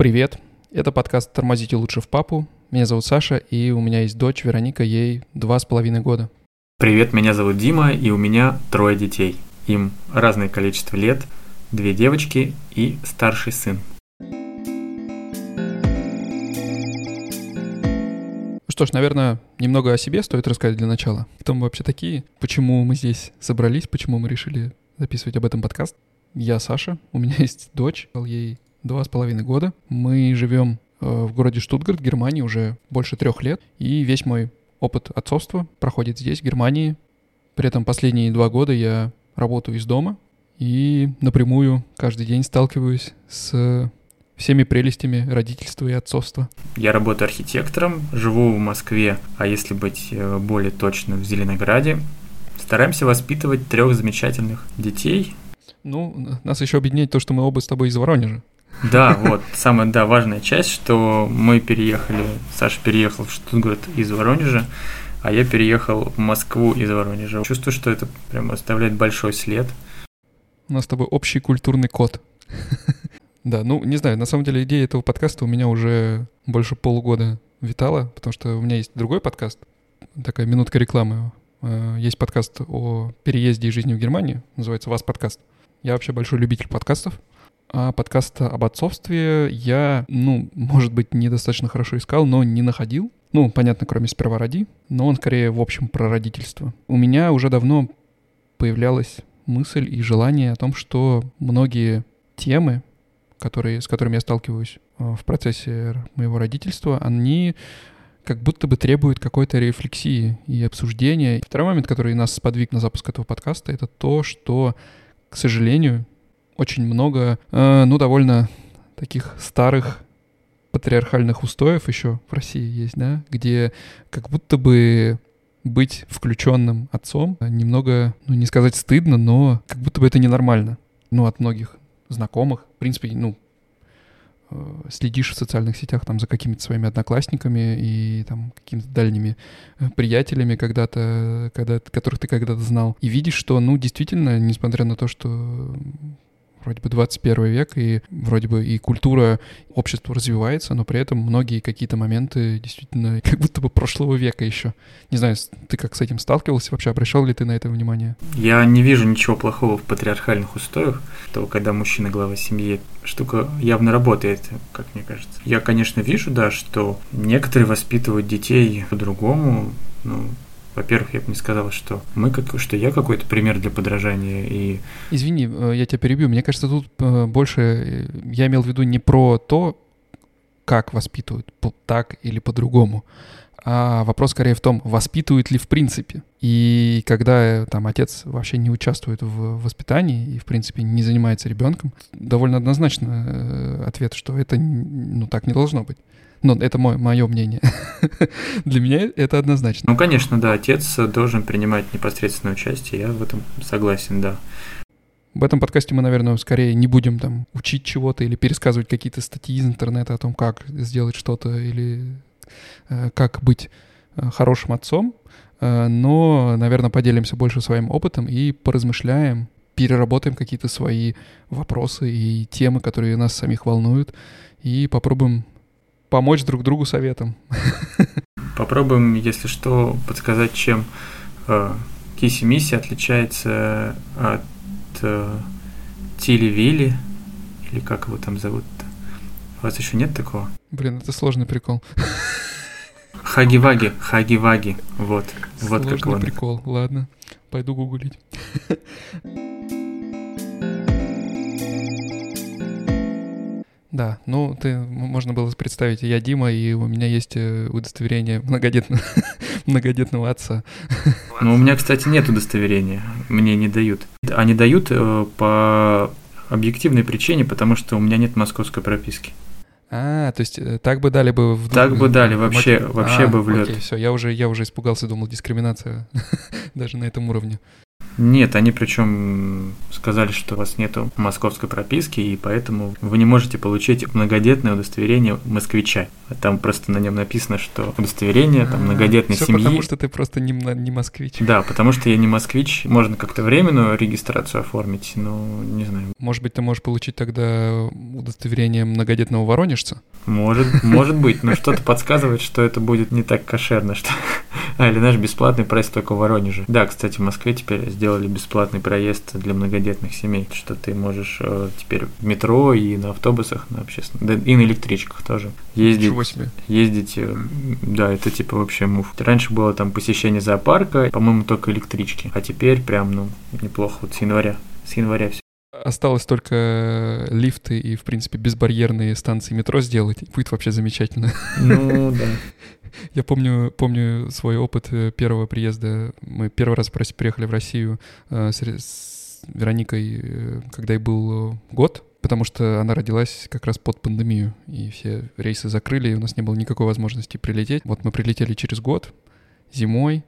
Привет, это подкаст «Тормозите лучше в папу». Меня зовут Саша, и у меня есть дочь Вероника, ей два с половиной года. Привет, меня зовут Дима, и у меня трое детей. Им разное количество лет, две девочки и старший сын. Что ж, наверное, немного о себе стоит рассказать для начала. Кто мы вообще такие? Почему мы здесь собрались? Почему мы решили записывать об этом подкаст? Я Саша, у меня есть дочь, ей два с половиной года. Мы живем э, в городе Штутгарт, Германии, уже больше трех лет. И весь мой опыт отцовства проходит здесь, в Германии. При этом последние два года я работаю из дома и напрямую каждый день сталкиваюсь с всеми прелестями родительства и отцовства. Я работаю архитектором, живу в Москве, а если быть э, более точно, в Зеленограде. Стараемся воспитывать трех замечательных детей. Ну, нас еще объединяет то, что мы оба с тобой из Воронежа. Да, вот, самая, да, важная часть, что мы переехали, Саша переехал в Штутгарт из Воронежа, а я переехал в Москву из Воронежа. Чувствую, что это прям оставляет большой след. У нас с тобой общий культурный код. Да, ну, не знаю, на самом деле идея этого подкаста у меня уже больше полугода витала, потому что у меня есть другой подкаст, такая минутка рекламы. Э, есть подкаст о переезде и жизни в Германии, называется «Вас подкаст». Я вообще большой любитель подкастов, подкаста об отцовстве я, ну, может быть, недостаточно хорошо искал, но не находил. Ну, понятно, кроме «Сперва роди», но он скорее, в общем, про родительство. У меня уже давно появлялась мысль и желание о том, что многие темы, которые, с которыми я сталкиваюсь э, в процессе моего родительства, они как будто бы требуют какой-то рефлексии и обсуждения. Второй момент, который нас сподвиг на запуск этого подкаста, это то, что, к сожалению, очень много, э, ну, довольно таких старых патриархальных устоев еще в России есть, да, где как будто бы быть включенным отцом немного, ну, не сказать стыдно, но как будто бы это ненормально. Ну, от многих знакомых. В принципе, ну, э, следишь в социальных сетях там за какими-то своими одноклассниками и там какими-то дальними э, приятелями когда-то, когда, которых ты когда-то знал, и видишь, что, ну, действительно, несмотря на то, что вроде бы 21 век, и вроде бы и культура общества развивается, но при этом многие какие-то моменты действительно как будто бы прошлого века еще. Не знаю, ты как с этим сталкивался, вообще обращал ли ты на это внимание? Я не вижу ничего плохого в патриархальных устоях, то когда мужчина глава семьи, штука явно работает, как мне кажется. Я, конечно, вижу, да, что некоторые воспитывают детей по-другому, ну, во-первых, я бы не сказал, что мы как, что я какой-то пример для подражания и. Извини, э, я тебя перебью. Мне кажется, тут э, больше э, я имел в виду не про то, как воспитывают, так или по-другому, а вопрос скорее в том, воспитывают ли в принципе. И когда там отец вообще не участвует в воспитании и, в принципе, не занимается ребенком, довольно однозначно ответ, что это ну так не должно быть. Но это мое, мое мнение. Для меня это однозначно. Ну, конечно, да, отец должен принимать непосредственное участие, я в этом согласен, да. В этом подкасте мы, наверное, скорее не будем там учить чего-то или пересказывать какие-то статьи из интернета о том, как сделать что-то или э, как быть э, хорошим отцом, э, но, наверное, поделимся больше своим опытом и поразмышляем, переработаем какие-то свои вопросы и темы, которые нас самих волнуют, и попробуем помочь друг другу советом. Попробуем, если что, подсказать, чем э, Киси Мисси отличается от э, Тили Вилли, или как его там зовут-то. У вас еще нет такого? Блин, это сложный прикол. Хаги-ваги, хаги-ваги, вот, Сложный вот как он. прикол, ладно, пойду гуглить. Да, ну, ты, можно было представить, я Дима, и у меня есть э, удостоверение многодетного, многодетного отца. Ну, у меня, кстати, нет удостоверения, мне не дают. Они дают э, по объективной причине, потому что у меня нет московской прописки. А, то есть э, так бы дали бы в Так бы дали, вообще, вообще а, бы в лед. Окей, все, я уже, я уже испугался, думал, дискриминация даже на этом уровне. Нет, они причем сказали, что у вас нету московской прописки, и поэтому вы не можете получить многодетное удостоверение москвича. Там просто на нем написано, что удостоверение там, многодетной Всё семьи. потому что ты просто не, не москвич. Да, потому что я не москвич. Можно как-то временную регистрацию оформить, но не знаю. Может быть, ты можешь получить тогда удостоверение многодетного воронежца? Может, может быть, но что-то подсказывает, что это будет не так кошерно, что... А, или наш бесплатный проезд только в Воронеже. Да, кстати, в Москве теперь сделали бесплатный проезд для многодетных семей, что ты можешь э, теперь в метро и на автобусах, на общественных, да, и на электричках тоже ездить. Ничего себе. Ездить, э, да, это типа вообще мув. Раньше было там посещение зоопарка, по-моему, только электрички, а теперь прям, ну, неплохо, вот с января. С января все. Осталось только лифты и, в принципе, безбарьерные станции метро сделать. Будет вообще замечательно. Ну, да. Я помню, помню свой опыт э, первого приезда. Мы первый раз приехали в Россию э, с, Вероникой, э, когда ей был год, потому что она родилась как раз под пандемию, и все рейсы закрыли, и у нас не было никакой возможности прилететь. Вот мы прилетели через год, зимой,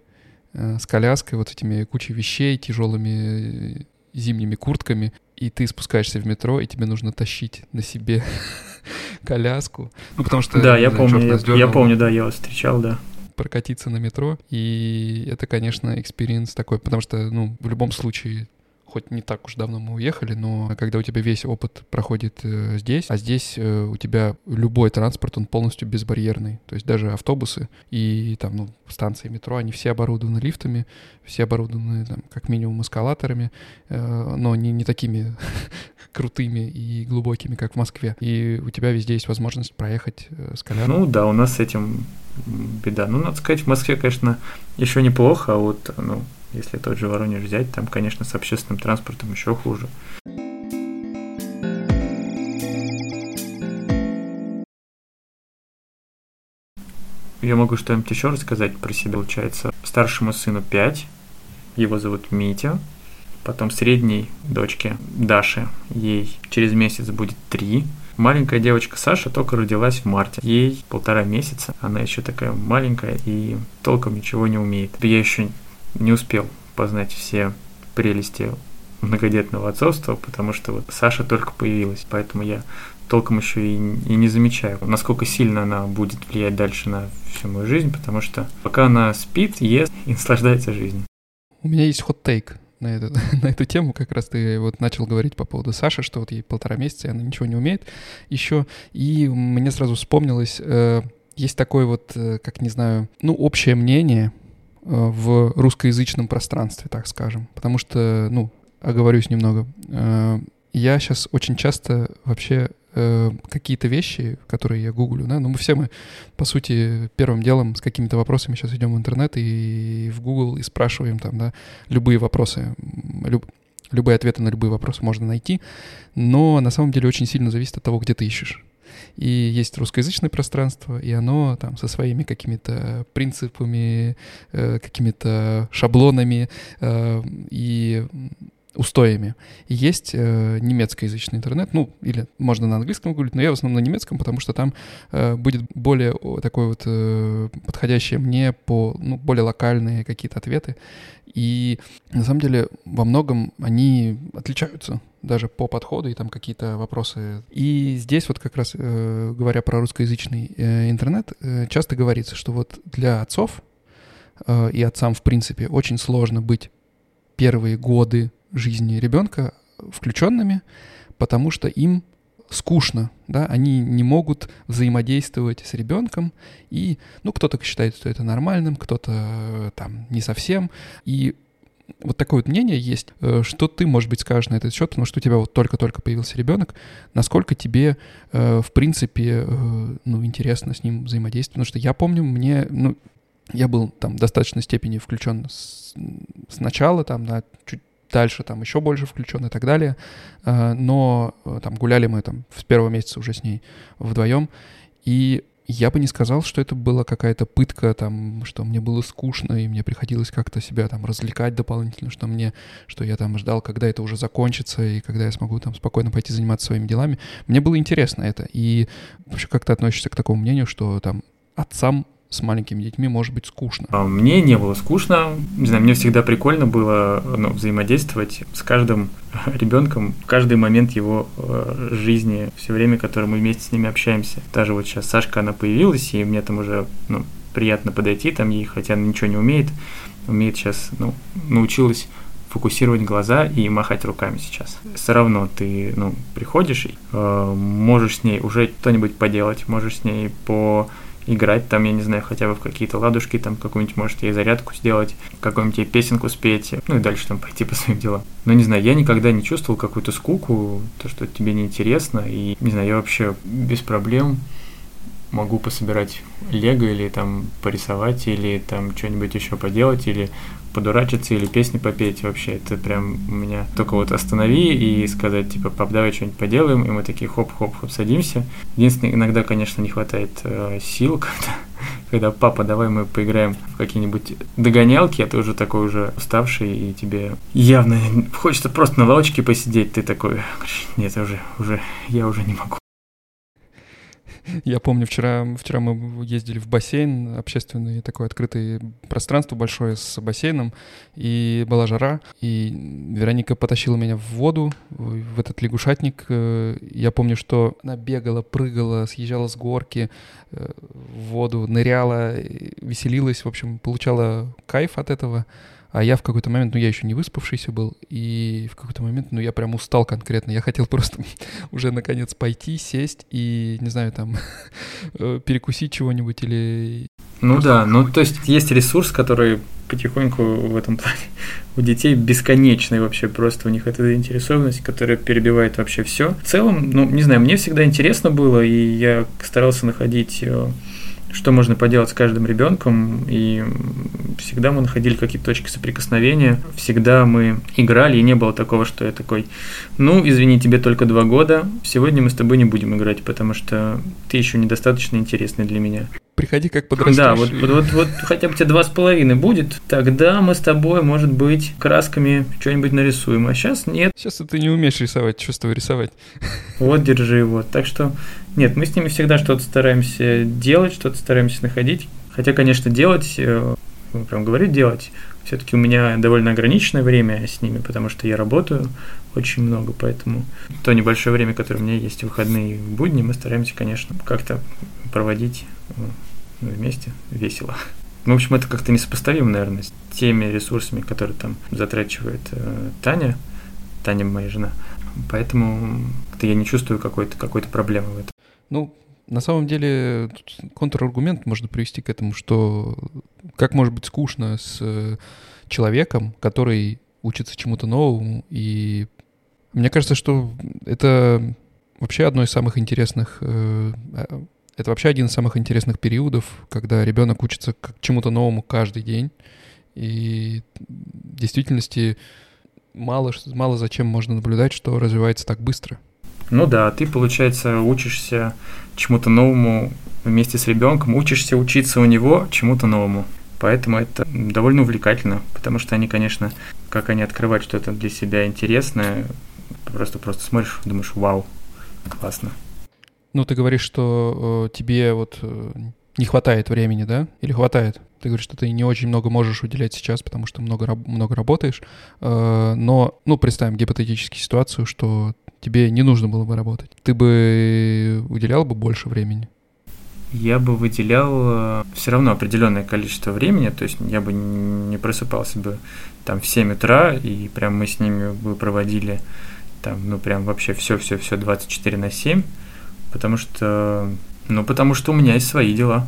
с коляской, вот этими кучей вещей, тяжелыми зимними куртками, и ты спускаешься в метро, и тебе нужно тащить на себе коляску. Ну, потому что... Да, я помню, я, помню, да, я вас встречал, да. прокатиться на метро, и это, конечно, experience такой, потому что, ну, в любом случае, хоть не так уж давно мы уехали, но когда у тебя весь опыт проходит э, здесь, а здесь э, у тебя любой транспорт, он полностью безбарьерный, то есть даже автобусы и там, ну, станции метро, они все оборудованы лифтами, все оборудованы, там, как минимум эскалаторами, э, но не, не такими крутыми и глубокими, как в Москве. И у тебя везде есть возможность проехать э, с коляской. Ну да, у нас с этим беда. Ну, надо сказать, в Москве, конечно, еще неплохо, а вот, ну, если тот же Воронеж взять, там, конечно, с общественным транспортом еще хуже. Я могу что-нибудь еще рассказать про себя. Получается, старшему сыну 5, его зовут Митя. Потом средней дочке Даше, ей через месяц будет 3. Маленькая девочка Саша только родилась в марте. Ей полтора месяца. Она еще такая маленькая и толком ничего не умеет. Я еще не успел познать все прелести многодетного отцовства, потому что вот Саша только появилась, поэтому я толком еще и, и не замечаю, насколько сильно она будет влиять дальше на всю мою жизнь, потому что пока она спит, ест и наслаждается жизнью. У меня есть хот-тейк на эту, на эту тему. Как раз ты вот начал говорить по поводу Саши, что вот ей полтора месяца, и она ничего не умеет еще. И мне сразу вспомнилось, э, есть такое вот, э, как не знаю, ну, общее мнение в русскоязычном пространстве, так скажем. Потому что, ну, оговорюсь немного. Э, я сейчас очень часто вообще э, какие-то вещи, которые я гуглю, да, ну мы все мы, по сути, первым делом с какими-то вопросами сейчас идем в интернет и в Google и спрашиваем там, да, любые вопросы, люб- любые ответы на любые вопросы можно найти, но на самом деле очень сильно зависит от того, где ты ищешь. И есть русскоязычное пространство, и оно там со своими какими-то принципами, э, какими-то шаблонами э, и устоями. Есть э, немецкоязычный интернет, ну, или можно на английском гуглить, но я в основном на немецком, потому что там э, будет более такой вот э, подходящие мне по, ну, более локальные какие-то ответы. И на самом деле во многом они отличаются даже по подходу и там какие-то вопросы. И здесь вот как раз, э, говоря про русскоязычный э, интернет, э, часто говорится, что вот для отцов э, и отцам в принципе очень сложно быть первые годы жизни ребенка включенными, потому что им скучно, да, они не могут взаимодействовать с ребенком, и, ну, кто-то считает, что это нормальным, кто-то э, там не совсем, и вот такое вот мнение есть, э, что ты, может быть, скажешь на этот счет, потому что у тебя вот только-только появился ребенок, насколько тебе, э, в принципе, ну, интересно с ним взаимодействовать, потому что я помню, мне, ну, я был там в достаточной степени включен с, сначала, там, на чуть дальше там еще больше включен и так далее. Э, Но э, там гуляли мы там с первого месяца уже с ней вдвоем. И я бы не сказал, что это была какая-то пытка, там, что мне было скучно, и мне приходилось как-то себя там развлекать дополнительно, что мне, что я там ждал, когда это уже закончится, и когда я смогу там спокойно пойти заниматься своими делами. Мне было интересно это. И вообще как ты относишься к такому мнению, что там отцам с маленькими детьми может быть скучно? А мне не было скучно. Не знаю, мне всегда прикольно было ну, взаимодействовать с каждым ребенком каждый момент его э, жизни, все время, которое мы вместе с ними общаемся. Даже вот сейчас Сашка, она появилась, и мне там уже ну, приятно подойти там ей, хотя она ничего не умеет. Умеет сейчас, ну, научилась фокусировать глаза и махать руками сейчас. Все равно ты, ну, приходишь, э, можешь с ней уже что-нибудь поделать, можешь с ней по играть там, я не знаю, хотя бы в какие-то ладушки, там какую-нибудь, может, ей зарядку сделать, какую-нибудь ей песенку спеть, ну и дальше там пойти по своим делам. Но не знаю, я никогда не чувствовал какую-то скуку, то, что тебе неинтересно, и не знаю, я вообще без проблем могу пособирать лего или там порисовать, или там что-нибудь еще поделать, или подурачиться или песни попеть вообще. Это прям у меня только вот останови и сказать, типа, пап, давай что-нибудь поделаем, и мы такие хоп-хоп-хоп садимся. Единственное, иногда, конечно, не хватает э, сил, когда, когда папа, давай мы поиграем в какие-нибудь догонялки, а ты уже такой уже уставший, и тебе явно хочется просто на лавочке посидеть, ты такой, нет, уже, уже, я уже не могу. Я помню, вчера, вчера мы ездили в бассейн, общественное такое открытое пространство большое с бассейном, и была жара, и Вероника потащила меня в воду, в этот лягушатник. Я помню, что она бегала, прыгала, съезжала с горки э, в воду, ныряла, веселилась, в общем, получала кайф от этого. А я в какой-то момент, ну, я еще не выспавшийся был, и в какой-то момент, ну, я прям устал конкретно. Я хотел просто уже, наконец, пойти, сесть и, не знаю, там, э, перекусить чего-нибудь или... Ну да, ну, то есть есть ресурс, который потихоньку в этом плане у детей бесконечный вообще, просто у них эта заинтересованность, которая перебивает вообще все. В целом, ну, не знаю, мне всегда интересно было, и я старался находить э, что можно поделать с каждым ребенком, и всегда мы находили какие-то точки соприкосновения, всегда мы играли, и не было такого, что я такой, ну, извини, тебе только два года, сегодня мы с тобой не будем играть, потому что ты еще недостаточно интересный для меня приходи как подрастешь. Да, вот, вот, вот, вот хотя бы тебе два с половиной будет, тогда мы с тобой, может быть, красками что-нибудь нарисуем, а сейчас нет. Сейчас ты не умеешь рисовать, чувство рисовать. Вот, держи его. Так что, нет, мы с ними всегда что-то стараемся делать, что-то стараемся находить. Хотя, конечно, делать, э, прям говорить делать, все-таки у меня довольно ограниченное время с ними, потому что я работаю очень много, поэтому то небольшое время, которое у меня есть в выходные будни, мы стараемся, конечно, как-то проводить ну, вместе весело. В общем, это как-то несопоставимо, наверное, с теми ресурсами, которые там затрачивает э, Таня, Таня моя жена. Поэтому я не чувствую какой-то какой проблемы в этом. Ну, на самом деле, контраргумент можно привести к этому, что как может быть скучно с э, человеком, который учится чему-то новому. И мне кажется, что это вообще одно из самых интересных э, это вообще один из самых интересных периодов, когда ребенок учится к чему-то новому каждый день. И в действительности мало, мало зачем можно наблюдать, что развивается так быстро. Ну да, ты, получается, учишься чему-то новому вместе с ребенком, учишься учиться у него чему-то новому. Поэтому это довольно увлекательно, потому что они, конечно, как они открывают что-то для себя интересное, просто просто смотришь, думаешь, вау, классно. Ну, ты говоришь, что э, тебе вот э, не хватает времени, да? Или хватает? Ты говоришь, что ты не очень много можешь уделять сейчас, потому что много, много работаешь. Э, но, ну, представим гипотетически ситуацию, что тебе не нужно было бы работать. Ты бы уделял бы больше времени? Я бы выделял э, все равно определенное количество времени, то есть я бы не просыпался бы там в 7 утра, и прям мы с ними бы проводили там, ну, прям вообще все-все-все 24 на 7 потому что, ну, потому что у меня есть свои дела.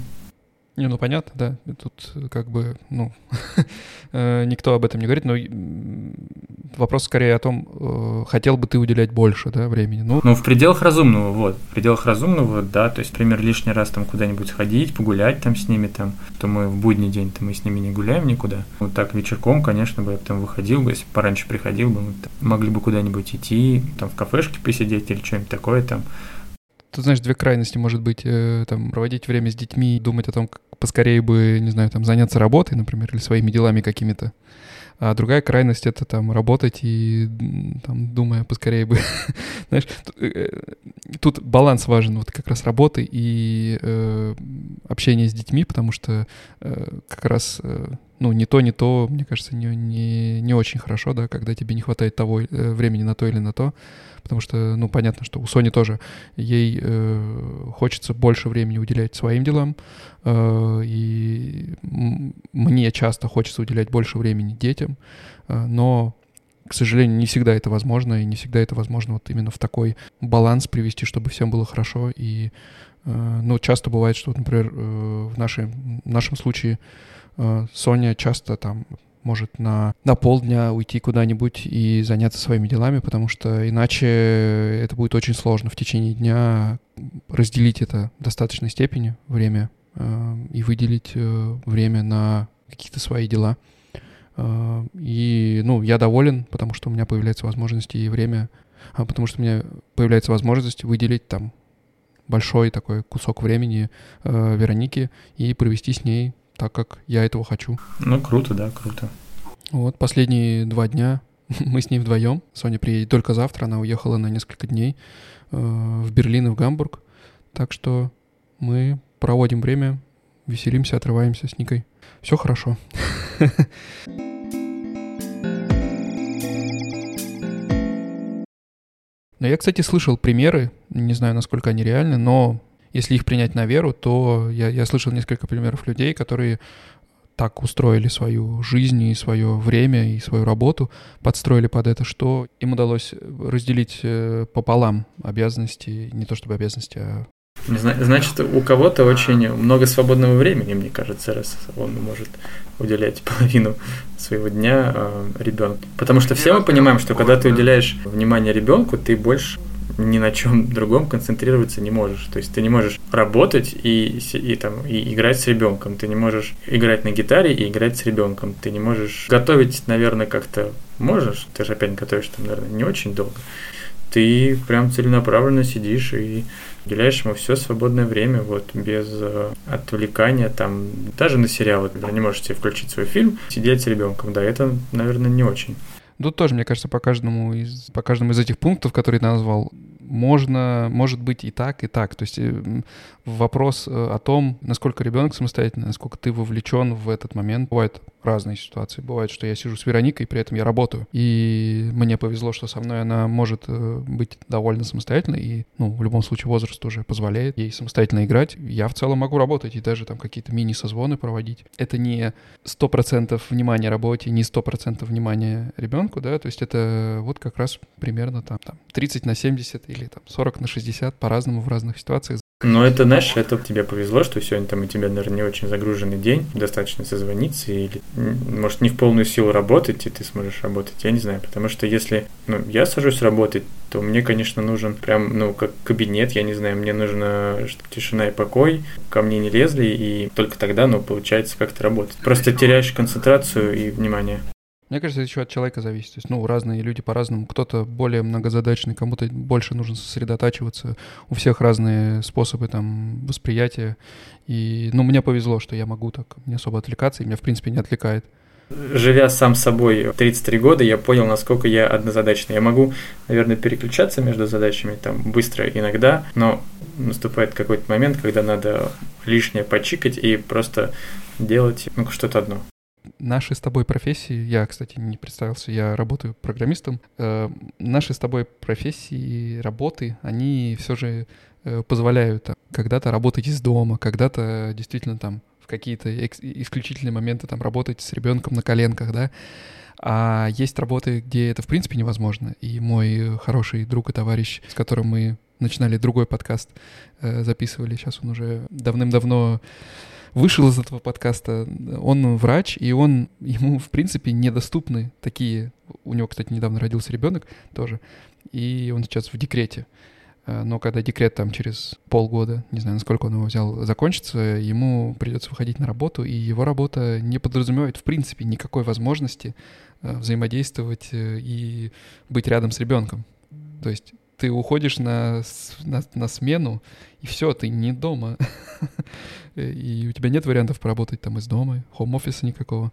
Не, ну понятно, да. Тут как бы, ну, э, никто об этом не говорит, но вопрос скорее о том, э, хотел бы ты уделять больше, да, времени. Ну, ну в пределах разумного, вот, в пределах разумного, да, то есть, например, лишний раз там куда-нибудь сходить, погулять там с ними там, то мы в будний день-то мы с ними не гуляем никуда. Вот так вечерком, конечно, бы я там выходил бы, если пораньше приходил бы, мы там, могли бы куда-нибудь идти, там в кафешке посидеть или что-нибудь такое там, Тут, знаешь, две крайности, может быть, э, там, проводить время с детьми, думать о том, как поскорее бы, не знаю, там, заняться работой, например, или своими делами какими-то. А другая крайность — это там работать и там, думая поскорее бы... Знаешь, э, тут баланс важен, вот как раз работы и э, общение с детьми, потому что э, как раз... Э, ну, не то, не то, мне кажется, не, не, не очень хорошо, да, когда тебе не хватает того э, времени на то или на то, потому что, ну, понятно, что у Сони тоже, ей э, хочется больше времени уделять своим делам, э, и мне часто хочется уделять больше времени детям, э, но к сожалению, не всегда это возможно, и не всегда это возможно вот именно в такой баланс привести, чтобы всем было хорошо. И, э, ну, часто бывает, что, например, э, в, нашей, в нашем случае Э, Соня часто там может на, на полдня уйти куда-нибудь и заняться своими делами, потому что иначе это будет очень сложно в течение дня разделить это в достаточной степени время э, и выделить э, время на какие-то свои дела. Э, и, ну, я доволен, потому что у меня появляется возможность и время, а потому что у меня появляется возможность выделить там большой такой кусок времени э, Веронике и провести с ней так, как я этого хочу. Ну, круто, да, круто. Вот последние два дня мы с ней вдвоем. Соня приедет только завтра, она уехала на несколько дней э, в Берлин и в Гамбург. Так что мы проводим время, веселимся, отрываемся с Никой. Все хорошо. Но я, кстати, слышал примеры, не знаю, насколько они реальны, но если их принять на веру, то я, я слышал несколько примеров людей, которые так устроили свою жизнь и свое время и свою работу, подстроили под это, что им удалось разделить э, пополам обязанности, не то чтобы обязанности, а Значит, у кого-то очень много свободного времени, мне кажется, раз он может уделять половину своего дня э, ребенку. Потому что все мы понимаем, что когда ты уделяешь внимание ребенку, ты больше ни на чем другом концентрироваться не можешь. То есть ты не можешь работать и, и, там, и играть с ребенком. Ты не можешь играть на гитаре и играть с ребенком. Ты не можешь готовить, наверное, как-то можешь. Ты же опять готовишь там, наверное, не очень долго. Ты прям целенаправленно сидишь и уделяешь ему все свободное время, вот, без э, отвлекания, там, даже на сериалы, когда не можешь себе включить свой фильм, сидеть с ребенком, да, это, наверное, не очень. Тут тоже, мне кажется, по каждому из, по каждому из этих пунктов, которые ты назвал, можно, может быть и так, и так. То есть э, вопрос э, о том, насколько ребенок самостоятельный, насколько ты вовлечен в этот момент. Бывают разные ситуации. Бывает, что я сижу с Вероникой, при этом я работаю. И мне повезло, что со мной она может э, быть довольно самостоятельной. И, ну, в любом случае, возраст уже позволяет ей самостоятельно играть. Я в целом могу работать и даже там какие-то мини-созвоны проводить. Это не 100% внимания работе, не 100% внимания ребенку, да, то есть это вот как раз примерно там, там 30 на 70 или там 40 на 60 по-разному в разных ситуациях. Но это, знаешь, это тебе повезло, что сегодня там у тебя, наверное, не очень загруженный день, достаточно созвониться или, может, не в полную силу работать, и ты сможешь работать, я не знаю, потому что если, ну, я сажусь работать, то мне, конечно, нужен прям, ну, как кабинет, я не знаю, мне нужно тишина и покой, ко мне не лезли, и только тогда, ну, получается как-то работать. Просто теряешь концентрацию и внимание. Мне кажется, это еще от человека зависит. То есть, ну, разные люди по-разному. Кто-то более многозадачный, кому-то больше нужно сосредотачиваться. У всех разные способы там восприятия. И, ну, мне повезло, что я могу так не особо отвлекаться, и меня, в принципе, не отвлекает. Живя сам собой 33 года, я понял, насколько я однозадачный. Я могу, наверное, переключаться между задачами там быстро иногда, но наступает какой-то момент, когда надо лишнее почикать и просто делать ну, что-то одно наши с тобой профессии, я, кстати, не представился, я работаю программистом, э, наши с тобой профессии, работы, они все же э, позволяют там, когда-то работать из дома, когда-то действительно там в какие-то исключительные моменты там работать с ребенком на коленках, да, а есть работы, где это в принципе невозможно. И мой хороший друг и товарищ, с которым мы начинали другой подкаст, э, записывали, сейчас он уже давным-давно вышел из этого подкаста. Он врач, и он ему, в принципе, недоступны такие... У него, кстати, недавно родился ребенок тоже, и он сейчас в декрете. Э, но когда декрет там через полгода, не знаю, насколько он его взял, закончится, ему придется выходить на работу, и его работа не подразумевает, в принципе, никакой возможности э, взаимодействовать э, и быть рядом с ребенком. То есть ты уходишь на, на, на смену, и все, ты не дома. и у тебя нет вариантов поработать там из дома, хоум-офиса никакого.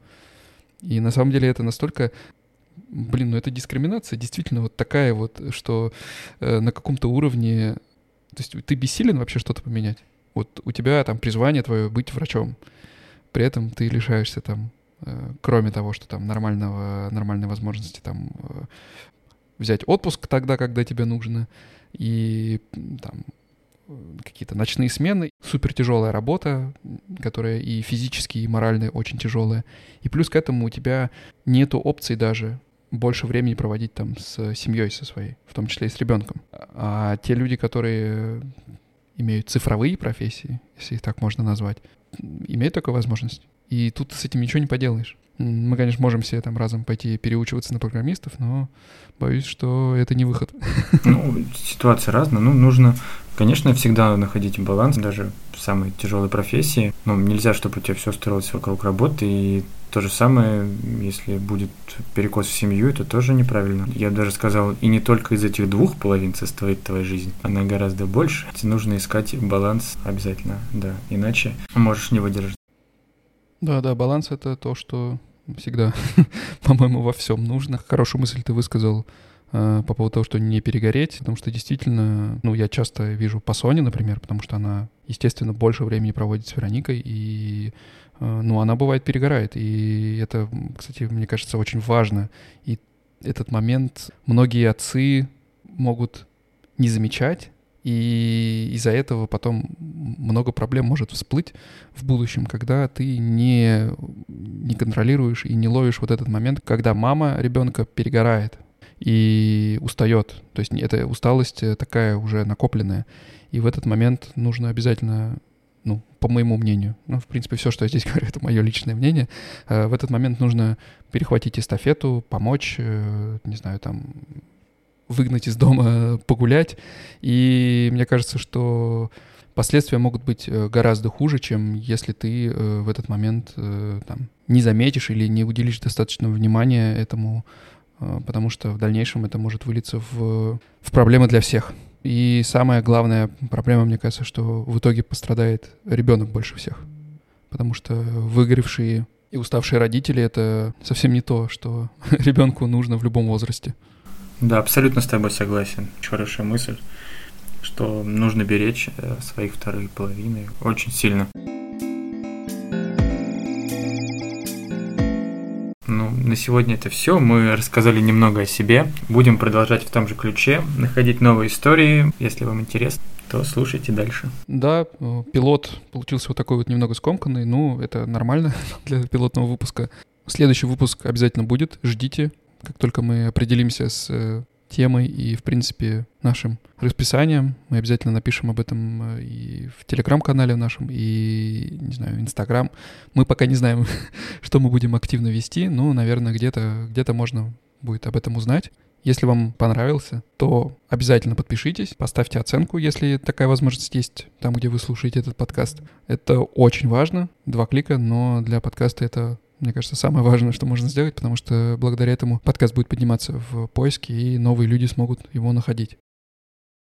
И на самом деле это настолько блин, ну это дискриминация действительно вот такая вот, что э, на каком-то уровне, то есть ты бессилен вообще что-то поменять. Вот у тебя там призвание твое быть врачом, при этом ты лишаешься там, э, кроме того, что там нормального, нормальной возможности там э, взять отпуск тогда, когда тебе нужно, и там какие-то ночные смены, супер тяжелая работа, которая и физически, и морально очень тяжелая. И плюс к этому у тебя нету опций даже больше времени проводить там с семьей со своей, в том числе и с ребенком. А те люди, которые имеют цифровые профессии, если их так можно назвать, имеют такую возможность. И тут с этим ничего не поделаешь. Мы, конечно, можем все там разом пойти переучиваться на программистов, но боюсь, что это не выход. Ну, ситуация разная. Ну, нужно, конечно, всегда находить баланс, даже в самой тяжелой профессии. Но нельзя, чтобы у тебя все строилось вокруг работы, и то же самое, если будет перекос в семью, это тоже неправильно. Я даже сказал, и не только из этих двух половин состоит твоя жизнь, она гораздо больше. Нужно искать баланс обязательно, да, иначе можешь не выдержать. Да, да, баланс это то, что всегда, по-моему, во всем нужно. Хорошую мысль ты высказал по поводу того, что не перегореть, потому что действительно, ну, я часто вижу по Соне, например, потому что она, естественно, больше времени проводит с Вероникой, и Э, ну, она бывает перегорает. И это, кстати, мне кажется, очень важно. И этот момент многие отцы могут не замечать, и из-за этого потом много проблем может всплыть в будущем, когда ты не, не контролируешь и не ловишь вот этот момент, когда мама ребенка перегорает и устает. То есть это усталость такая уже накопленная. И в этот момент нужно обязательно ну, по моему мнению, ну, в принципе, все, что я здесь говорю, это мое личное мнение, э, в этот момент нужно перехватить эстафету, помочь, э, не знаю, там, выгнать из дома, погулять. И мне кажется, что последствия могут быть э, гораздо хуже, чем если ты в этот момент там, не заметишь или не уделишь достаточно внимания этому, потому что в дальнейшем это может вылиться в, в проблемы для всех. И самая главная проблема, мне кажется, что в итоге пострадает ребенок больше всех. Потому что выгоревшие и уставшие родители — это совсем не то, что ребенку нужно в любом возрасте. Да, абсолютно с тобой согласен. Хорошая мысль, что нужно беречь э, свои вторые половины очень сильно. Ну, на сегодня это все. Мы рассказали немного о себе. Будем продолжать в том же ключе, находить новые истории. Если вам интересно, то слушайте дальше. Да, э, пилот получился вот такой вот немного скомканный. Ну, это нормально для пилотного выпуска. Следующий выпуск обязательно будет. Ждите. Как только мы определимся с э, темой и, в принципе, нашим расписанием. Мы обязательно напишем об этом э, и в телеграм-канале нашем, и, не знаю, инстаграм. Мы пока не знаем, что мы будем активно вести, но, наверное, где-то где можно будет об этом узнать. Если вам понравился, то обязательно подпишитесь, поставьте оценку, если такая возможность есть там, где вы слушаете этот подкаст. Это очень важно. Два клика, но для подкаста это мне кажется, самое важное, что можно сделать, потому что благодаря этому подкаст будет подниматься в поиске, и новые люди смогут его находить.